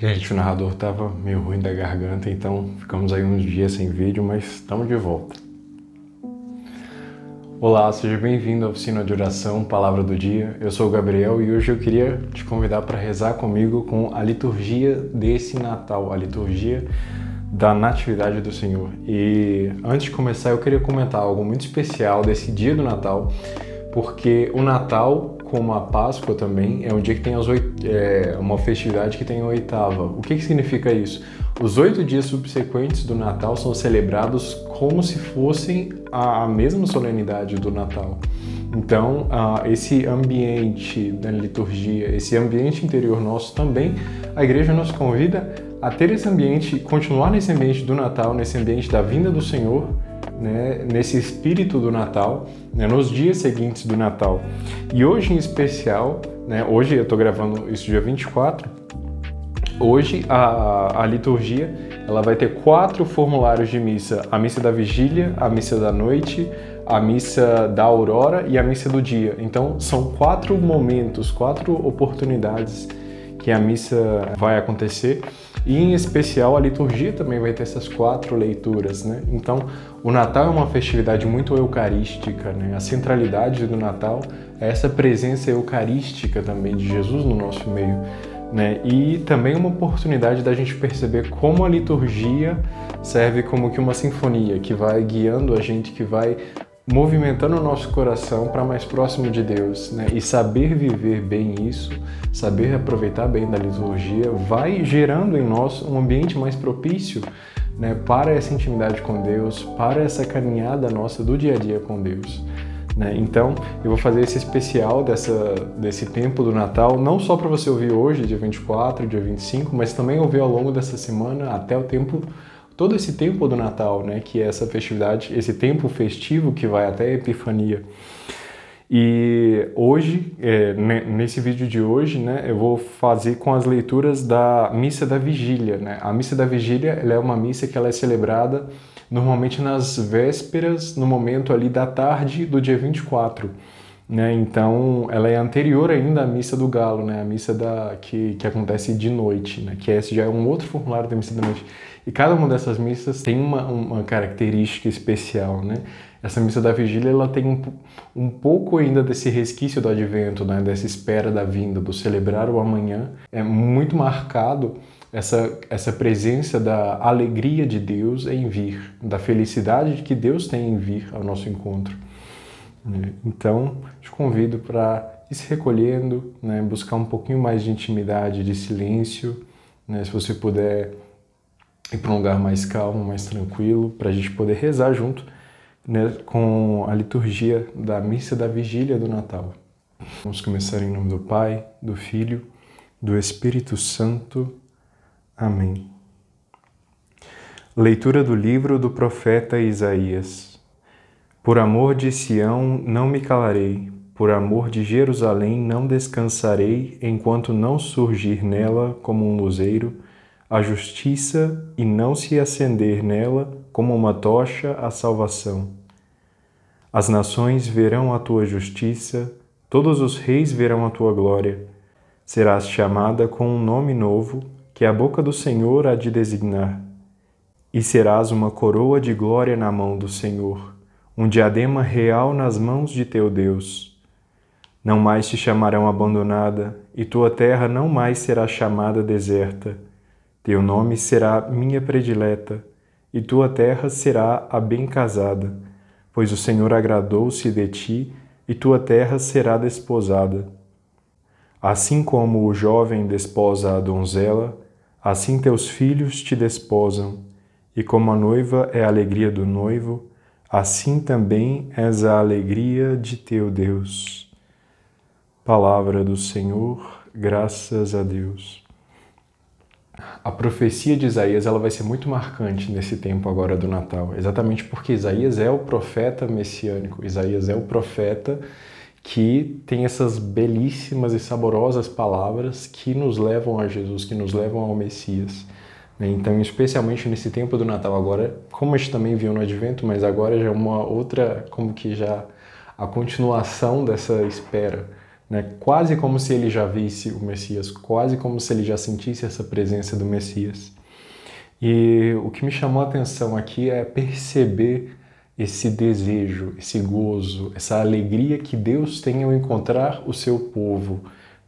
Gente, o narrador tava meio ruim da garganta, então ficamos aí uns dias sem vídeo, mas estamos de volta. Olá, seja bem-vindo à oficina de oração Palavra do Dia. Eu sou o Gabriel e hoje eu queria te convidar para rezar comigo com a liturgia desse Natal, a liturgia da Natividade do Senhor. E antes de começar, eu queria comentar algo muito especial desse dia do Natal, porque o Natal como a Páscoa também, é um dia que tem as oito, é, uma festividade que tem a oitava. O que, que significa isso? Os oito dias subsequentes do Natal são celebrados como se fossem a, a mesma solenidade do Natal. Então, esse ambiente da liturgia, esse ambiente interior nosso também, a igreja nos convida a ter esse ambiente, continuar nesse ambiente do Natal, nesse ambiente da vinda do Senhor, né, nesse espírito do Natal, né, nos dias seguintes do Natal. E hoje em especial, né, hoje eu estou gravando isso dia 24, hoje a, a liturgia ela vai ter quatro formulários de missa: a missa da vigília, a missa da noite, a missa da aurora e a missa do dia. Então são quatro momentos, quatro oportunidades que a missa vai acontecer e em especial a liturgia também vai ter essas quatro leituras, né? Então, o Natal é uma festividade muito eucarística, né? A centralidade do Natal é essa presença eucarística também de Jesus no nosso meio, né? E também uma oportunidade da gente perceber como a liturgia serve como que uma sinfonia que vai guiando a gente, que vai movimentando o nosso coração para mais próximo de Deus, né? E saber viver bem isso, saber aproveitar bem da liturgia, vai gerando em nós um ambiente mais propício, né? Para essa intimidade com Deus, para essa caminhada nossa do dia a dia com Deus. Né? Então, eu vou fazer esse especial dessa, desse tempo do Natal, não só para você ouvir hoje, dia 24, dia 25, mas também ouvir ao longo dessa semana até o tempo todo esse tempo do Natal, né, que é essa festividade, esse tempo festivo que vai até a Epifania. E hoje, é, nesse vídeo de hoje, né, eu vou fazer com as leituras da Missa da Vigília. Né? A Missa da Vigília é uma missa que ela é celebrada normalmente nas vésperas, no momento ali da tarde do dia 24. Né? Então, ela é anterior ainda à Missa do Galo, né? a missa da, que, que acontece de noite, né? que esse já é um outro formulário da Missa da Noite. E cada uma dessas missas tem uma, uma característica especial, né? Essa missa da vigília ela tem um, um pouco ainda desse resquício do advento, né? dessa espera da vinda, do celebrar o amanhã. É muito marcado essa, essa presença da alegria de Deus em vir, da felicidade que Deus tem em vir ao nosso encontro. Né? Então, te convido para ir se recolhendo, né? buscar um pouquinho mais de intimidade, de silêncio. Né? Se você puder ir para um lugar mais calmo, mais tranquilo, para a gente poder rezar junto né, com a liturgia da missa da vigília do Natal. Vamos começar em nome do Pai, do Filho, do Espírito Santo. Amém. Leitura do livro do profeta Isaías. Por amor de Sião não me calarei, por amor de Jerusalém não descansarei, enquanto não surgir nela como um luzeiro a justiça e não se acender nela como uma tocha a salvação. As nações verão a tua justiça, todos os reis verão a tua glória. Serás chamada com um nome novo que a boca do Senhor há de designar. E serás uma coroa de glória na mão do Senhor, um diadema real nas mãos de teu Deus. Não mais te chamarão abandonada, e tua terra não mais será chamada deserta teu nome será minha predileta, e tua terra será a bem casada, pois o Senhor agradou-se de ti, e tua terra será desposada. Assim como o jovem desposa a donzela, assim teus filhos te desposam, e como a noiva é a alegria do noivo, assim também és a alegria de teu Deus. Palavra do Senhor, graças a Deus a profecia de Isaías ela vai ser muito marcante nesse tempo agora do Natal, exatamente porque Isaías é o profeta messiânico, Isaías é o profeta que tem essas belíssimas e saborosas palavras que nos levam a Jesus, que nos levam ao Messias. Né? Então, especialmente nesse tempo do Natal agora, como a gente também viu no Advento, mas agora já é uma outra, como que já a continuação dessa espera né? quase como se ele já visse o Messias, quase como se ele já sentisse essa presença do Messias. E o que me chamou a atenção aqui é perceber esse desejo, esse gozo, essa alegria que Deus tem ao encontrar o seu povo.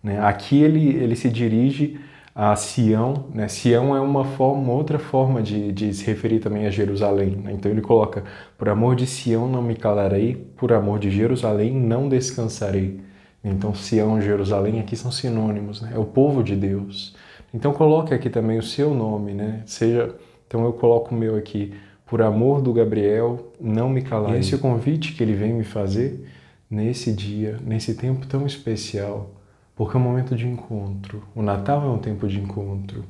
Né? Aqui ele, ele se dirige a Sião, né? Sião é uma forma, outra forma de, de se referir também a Jerusalém. Né? Então ele coloca: por amor de Sião não me calarei, por amor de Jerusalém não descansarei. Então Sião e Jerusalém aqui são sinônimos, né? é o povo de Deus. Então coloque aqui também o seu nome, né? Seja, então eu coloco o meu aqui, por amor do Gabriel, não me calarei. E esse é o convite que ele vem me fazer nesse dia, nesse tempo tão especial porque é um momento de encontro. O Natal é um tempo de encontro.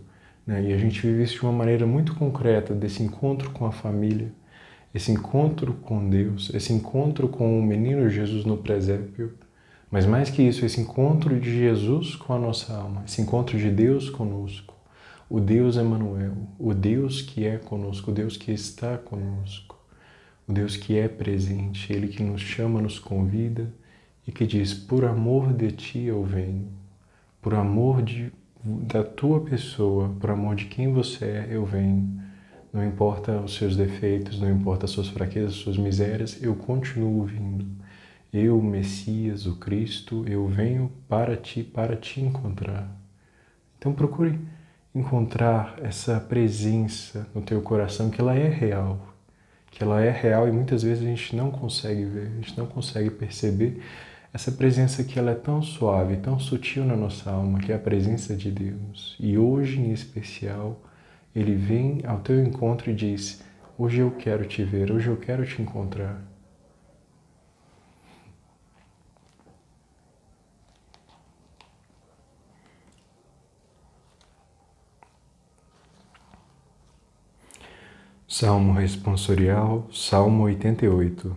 Né? E a gente vive isso de uma maneira muito concreta, desse encontro com a família, esse encontro com Deus, esse encontro com o menino Jesus no presépio. Mas mais que isso, esse encontro de Jesus com a nossa alma, esse encontro de Deus conosco. O Deus Emanuel, o Deus que é conosco, o Deus que está conosco, o Deus que é presente, Ele que nos chama, nos convida e que diz: Por amor de ti eu venho, por amor de, da tua pessoa, por amor de quem você é, eu venho. Não importa os seus defeitos, não importa as suas fraquezas, as suas misérias, eu continuo vindo. Eu, Messias, o Cristo, eu venho para ti, para te encontrar. Então procure encontrar essa presença no teu coração, que ela é real, que ela é real e muitas vezes a gente não consegue ver, a gente não consegue perceber, essa presença que ela é tão suave, tão sutil na nossa alma, que é a presença de Deus. E hoje em especial, ele vem ao teu encontro e diz: Hoje eu quero te ver, hoje eu quero te encontrar. Salmo responsorial, Salmo 88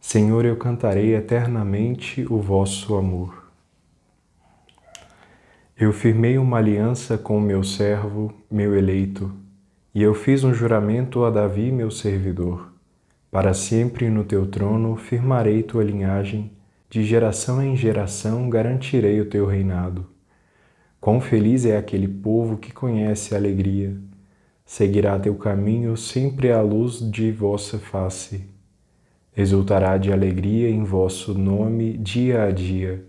Senhor, eu cantarei eternamente o vosso amor. Eu firmei uma aliança com o meu servo, meu eleito, e eu fiz um juramento a Davi, meu servidor. Para sempre no teu trono firmarei tua linhagem, de geração em geração garantirei o teu reinado. Quão feliz é aquele povo que conhece a alegria. Seguirá teu caminho sempre à luz de vossa face exultará de alegria em vosso nome dia a dia,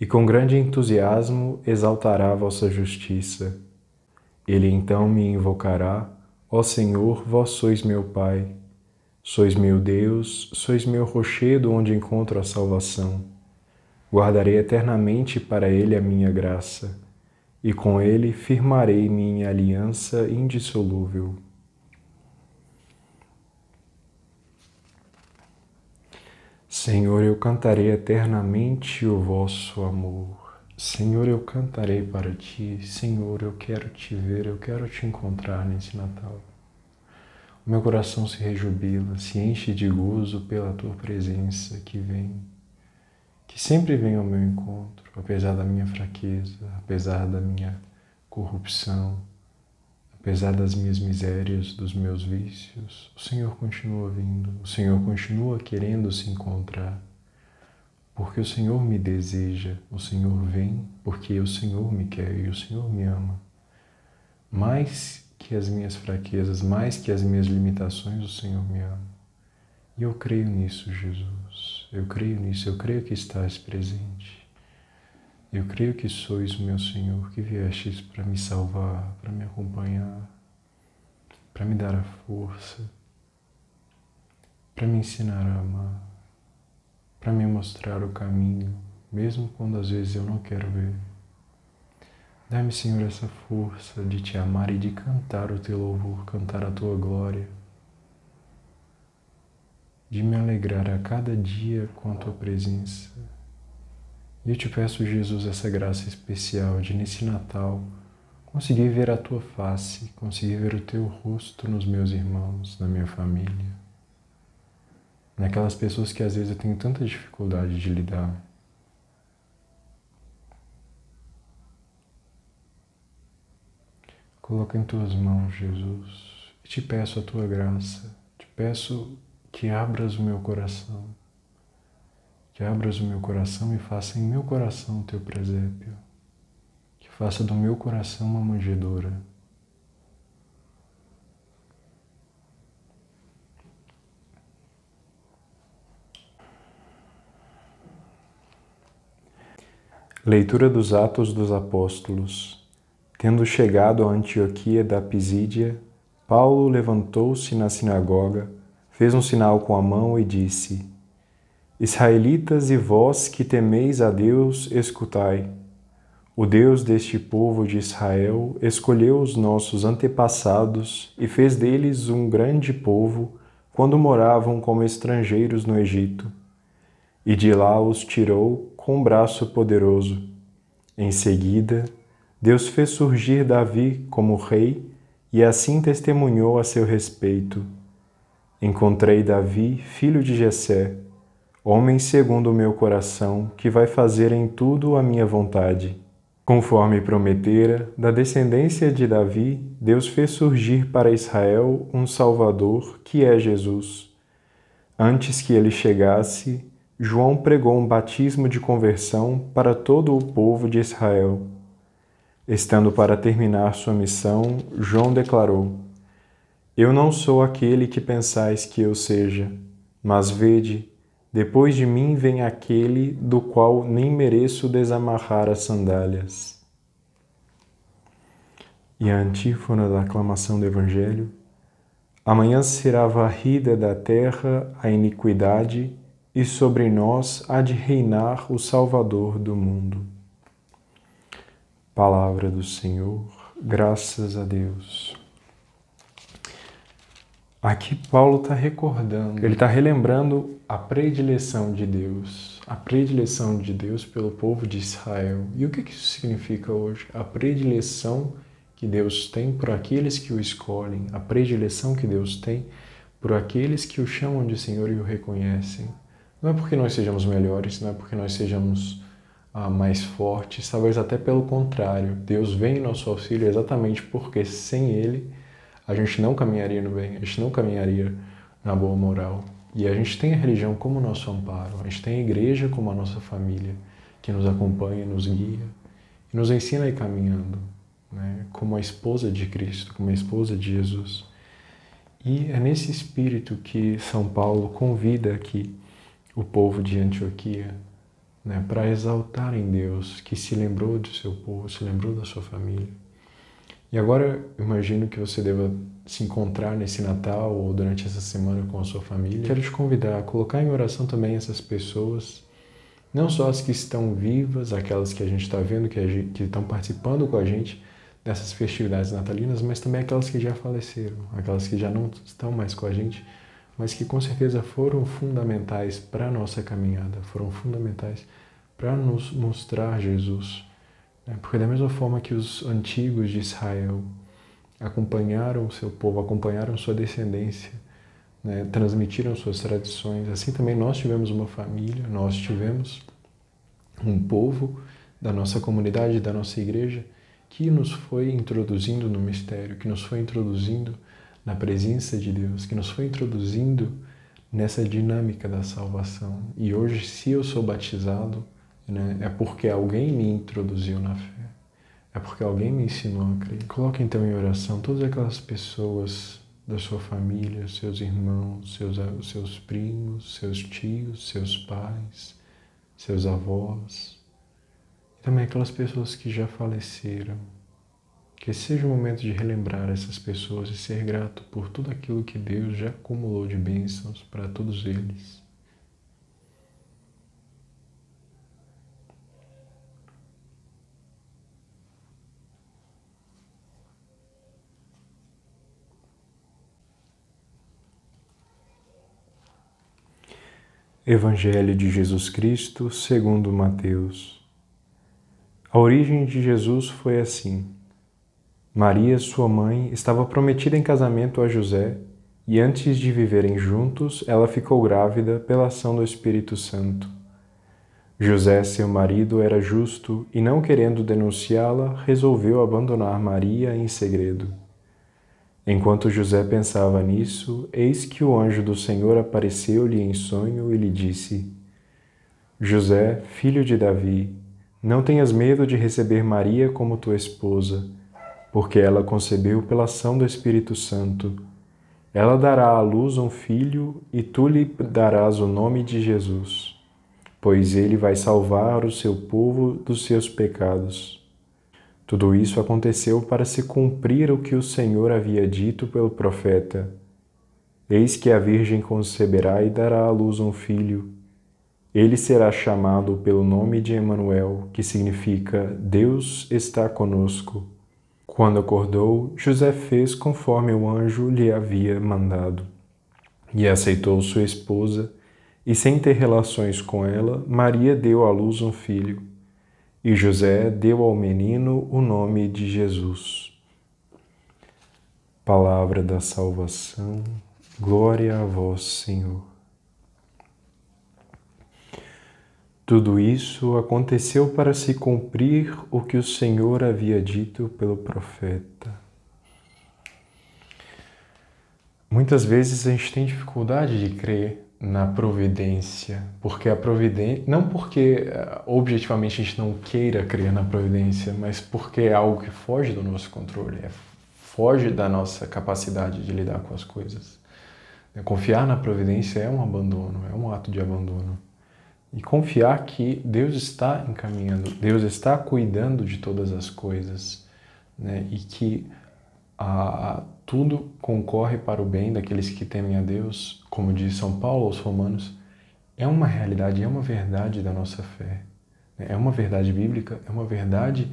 e com grande entusiasmo exaltará vossa justiça. Ele então me invocará, ó Senhor, vós sois meu Pai, sois meu Deus, sois meu rochedo onde encontro a salvação. Guardarei eternamente para ele a minha graça, e com ele firmarei minha aliança indissolúvel. Senhor, eu cantarei eternamente o vosso amor. Senhor, eu cantarei para ti. Senhor, eu quero te ver, eu quero te encontrar nesse Natal. O meu coração se rejubila, se enche de gozo pela tua presença que vem, que sempre vem ao meu encontro, apesar da minha fraqueza, apesar da minha corrupção, Apesar das minhas misérias, dos meus vícios, o Senhor continua vindo, o Senhor continua querendo se encontrar. Porque o Senhor me deseja, o Senhor vem porque o Senhor me quer e o Senhor me ama. Mais que as minhas fraquezas, mais que as minhas limitações, o Senhor me ama. E eu creio nisso, Jesus. Eu creio nisso, eu creio que estás presente. Eu creio que sois meu Senhor, que viestes para me salvar, para me acompanhar, para me dar a força, para me ensinar a amar, para me mostrar o caminho, mesmo quando às vezes eu não quero ver. Dá-me, Senhor, essa força de te amar e de cantar o teu louvor, cantar a tua glória, de me alegrar a cada dia com a tua presença e eu te peço, Jesus, essa graça especial de nesse Natal conseguir ver a tua face, conseguir ver o teu rosto nos meus irmãos, na minha família, naquelas pessoas que às vezes eu tenho tanta dificuldade de lidar. Coloca em tuas mãos, Jesus, e te peço a tua graça, te peço que abras o meu coração que abras o meu coração e faça em meu coração o teu presépio, que faça do meu coração uma manjedoura. Leitura dos Atos dos Apóstolos. Tendo chegado a Antioquia da Pisídia, Paulo levantou-se na sinagoga, fez um sinal com a mão e disse: Israelitas e vós que temeis a Deus, escutai. O Deus deste povo de Israel escolheu os nossos antepassados e fez deles um grande povo quando moravam como estrangeiros no Egito. E de lá os tirou com um braço poderoso. Em seguida, Deus fez surgir Davi como rei e assim testemunhou a seu respeito. Encontrei Davi, filho de Jessé, homem segundo o meu coração, que vai fazer em tudo a minha vontade. Conforme prometera, da descendência de Davi, Deus fez surgir para Israel um Salvador, que é Jesus. Antes que ele chegasse, João pregou um batismo de conversão para todo o povo de Israel. Estando para terminar sua missão, João declarou: Eu não sou aquele que pensais que eu seja, mas vede, depois de mim vem aquele do qual nem mereço desamarrar as sandálias. E a antífona da aclamação do Evangelho: Amanhã será varrida da terra a iniquidade e sobre nós há de reinar o Salvador do mundo. Palavra do Senhor, graças a Deus. Aqui Paulo está recordando, ele está relembrando a predileção de Deus, a predileção de Deus pelo povo de Israel. E o que isso significa hoje? A predileção que Deus tem por aqueles que o escolhem, a predileção que Deus tem por aqueles que o chamam de Senhor e o reconhecem. Não é porque nós sejamos melhores, não é porque nós sejamos ah, mais fortes, talvez até pelo contrário. Deus vem em nosso auxílio exatamente porque sem Ele a gente não caminharia no bem, a gente não caminharia na boa moral. E a gente tem a religião como nosso amparo, a gente tem a igreja como a nossa família, que nos acompanha, nos guia e nos ensina a ir caminhando, né? como a esposa de Cristo, como a esposa de Jesus. E é nesse espírito que São Paulo convida aqui o povo de Antioquia, né, para exaltar em Deus que se lembrou do seu povo, se lembrou da sua família. E agora imagino que você deva se encontrar nesse Natal ou durante essa semana com a sua família. Quero te convidar a colocar em oração também essas pessoas, não só as que estão vivas, aquelas que a gente está vendo, que, gente, que estão participando com a gente dessas festividades natalinas, mas também aquelas que já faleceram, aquelas que já não estão mais com a gente mas que com certeza foram fundamentais para a nossa caminhada, foram fundamentais para nos mostrar Jesus. Né? Porque, da mesma forma que os antigos de Israel acompanharam o seu povo, acompanharam sua descendência, né? transmitiram suas tradições, assim também nós tivemos uma família, nós tivemos um povo da nossa comunidade, da nossa igreja, que nos foi introduzindo no mistério, que nos foi introduzindo na presença de Deus, que nos foi introduzindo nessa dinâmica da salvação. E hoje, se eu sou batizado, né, é porque alguém me introduziu na fé, é porque alguém me ensinou a crer. Coloque então em oração todas aquelas pessoas da sua família, seus irmãos, seus, seus primos, seus tios, seus pais, seus avós, e também aquelas pessoas que já faleceram que seja o momento de relembrar essas pessoas e ser grato por tudo aquilo que Deus já acumulou de bênçãos para todos eles. Evangelho de Jesus Cristo, segundo Mateus. A origem de Jesus foi assim. Maria, sua mãe, estava prometida em casamento a José e antes de viverem juntos, ela ficou grávida pela ação do Espírito Santo. José, seu marido, era justo e, não querendo denunciá-la, resolveu abandonar Maria em segredo. Enquanto José pensava nisso, eis que o anjo do Senhor apareceu-lhe em sonho e lhe disse: José, filho de Davi, não tenhas medo de receber Maria como tua esposa, porque ela concebeu pela ação do Espírito Santo. Ela dará à luz um filho e tu lhe darás o nome de Jesus, pois ele vai salvar o seu povo dos seus pecados. Tudo isso aconteceu para se cumprir o que o Senhor havia dito pelo profeta. Eis que a Virgem conceberá e dará à luz um filho. Ele será chamado pelo nome de Emanuel, que significa Deus está conosco. Quando acordou, José fez conforme o anjo lhe havia mandado. E aceitou sua esposa, e sem ter relações com ela, Maria deu à luz um filho e José deu ao menino o nome de Jesus. Palavra da salvação, glória a vós, Senhor. Tudo isso aconteceu para se cumprir o que o Senhor havia dito pelo profeta. Muitas vezes a gente tem dificuldade de crer na providência, porque a providência, não porque eh, objetivamente a gente não queira crer na providência, mas porque é algo que foge do nosso controle, é, foge da nossa capacidade de lidar com as coisas. Confiar na providência é um abandono, é um ato de abandono. E confiar que Deus está encaminhando, Deus está cuidando de todas as coisas, né? e que tudo concorre para o bem daqueles que temem a Deus, como diz São Paulo aos Romanos, é uma realidade, é uma verdade da nossa fé. É uma verdade bíblica, é uma verdade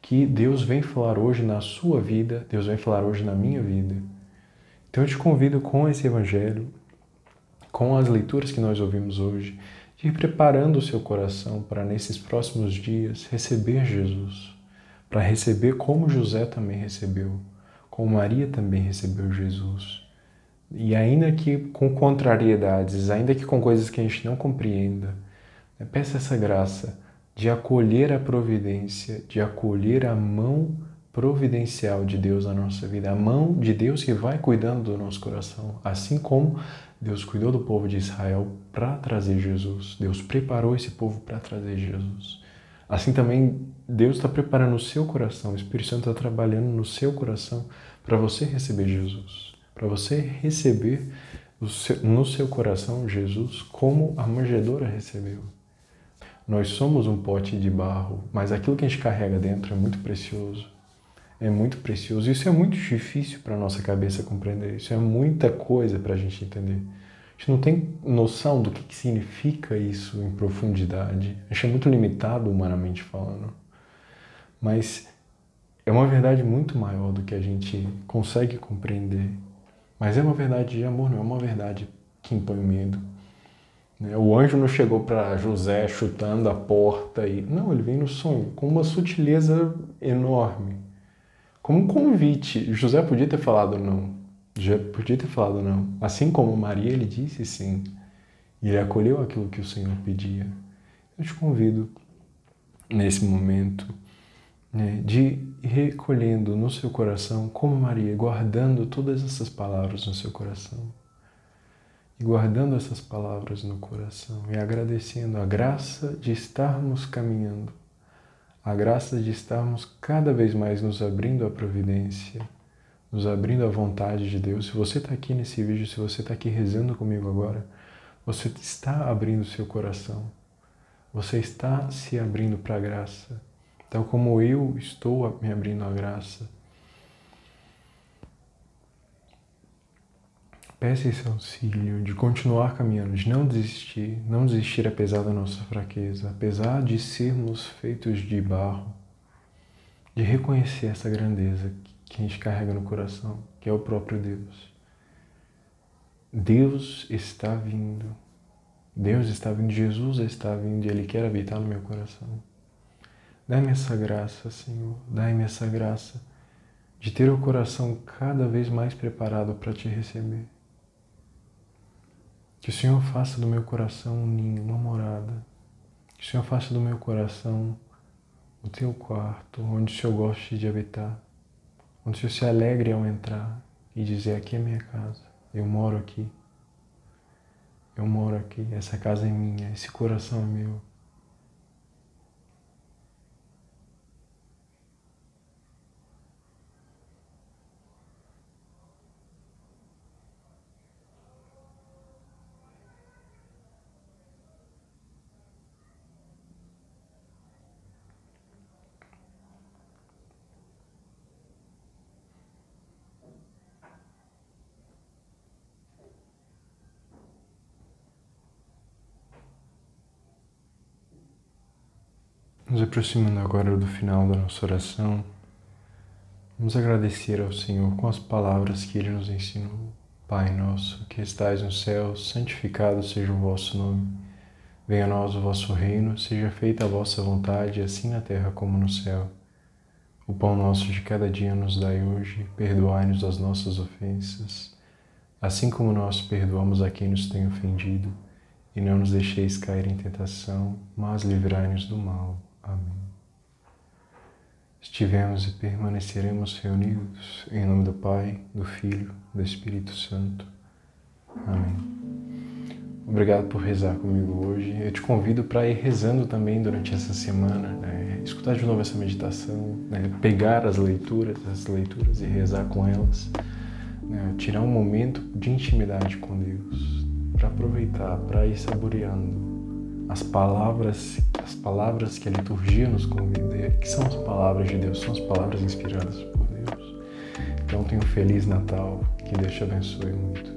que Deus vem falar hoje na sua vida, Deus vem falar hoje na minha vida. Então eu te convido com esse evangelho, com as leituras que nós ouvimos hoje, de ir preparando o seu coração para nesses próximos dias receber Jesus, para receber como José também recebeu como Maria também recebeu Jesus. E ainda que com contrariedades, ainda que com coisas que a gente não compreenda, né, peça essa graça de acolher a providência, de acolher a mão providencial de Deus na nossa vida, a mão de Deus que vai cuidando do nosso coração, assim como Deus cuidou do povo de Israel para trazer Jesus. Deus preparou esse povo para trazer Jesus. Assim também Deus está preparando o seu coração, o Espírito Santo está trabalhando no seu coração para você receber Jesus, para você receber seu, no seu coração Jesus como a manjedoura recebeu. Nós somos um pote de barro, mas aquilo que a gente carrega dentro é muito precioso. É muito precioso. Isso é muito difícil para nossa cabeça compreender. Isso é muita coisa para a gente entender. A gente não tem noção do que, que significa isso em profundidade. A gente é muito limitado humanamente falando. Mas é uma verdade muito maior do que a gente consegue compreender. Mas é uma verdade de amor, não é uma verdade que impõe medo. Né? O anjo não chegou para José chutando a porta e. Não, ele vem no sonho, com uma sutileza enorme. Como um convite. José podia ter falado não. Já podia ter falado não. Assim como Maria, ele disse sim. E ele acolheu aquilo que o Senhor pedia. Eu te convido, nesse momento, né, de recolhendo no seu coração, como Maria, guardando todas essas palavras no seu coração. E guardando essas palavras no coração e agradecendo a graça de estarmos caminhando, a graça de estarmos cada vez mais nos abrindo à providência nos abrindo à vontade de Deus. Se você está aqui nesse vídeo, se você está aqui rezando comigo agora, você está abrindo seu coração. Você está se abrindo para a graça, tal como eu estou me abrindo à graça. Peça esse auxílio de continuar caminhando, de não desistir, não desistir apesar da nossa fraqueza, apesar de sermos feitos de barro, de reconhecer essa grandeza que a gente carrega no coração, que é o próprio Deus. Deus está vindo. Deus está vindo, Jesus está vindo Ele quer habitar no meu coração. Dá-me essa graça, Senhor, dá-me essa graça de ter o coração cada vez mais preparado para te receber. Que o Senhor faça do meu coração um ninho, uma morada. Que o Senhor faça do meu coração o teu quarto, onde o Senhor goste de habitar onde você se alegre ao entrar e dizer: Aqui é minha casa, eu moro aqui. Eu moro aqui, essa casa é minha, esse coração é meu. Nos aproximando agora do final da nossa oração, vamos agradecer ao Senhor com as palavras que Ele nos ensinou. Pai nosso, que estais no céu, santificado seja o vosso nome. Venha a nós o vosso reino, seja feita a vossa vontade, assim na terra como no céu. O pão nosso de cada dia nos dai hoje, perdoai-nos as nossas ofensas, assim como nós perdoamos a quem nos tem ofendido, e não nos deixeis cair em tentação, mas livrai-nos do mal. Amém. Estivemos e permaneceremos reunidos em nome do Pai, do Filho, do Espírito Santo. Amém. Obrigado por rezar comigo hoje. Eu te convido para ir rezando também durante essa semana, né? escutar de novo essa meditação, né? pegar as leituras, as leituras e rezar com elas, né? tirar um momento de intimidade com Deus, para aproveitar, para ir saboreando as palavras, as palavras que a liturgia nos convida, que são as palavras de Deus, são as palavras inspiradas por Deus. Então tenha um feliz Natal, que Deus te abençoe muito.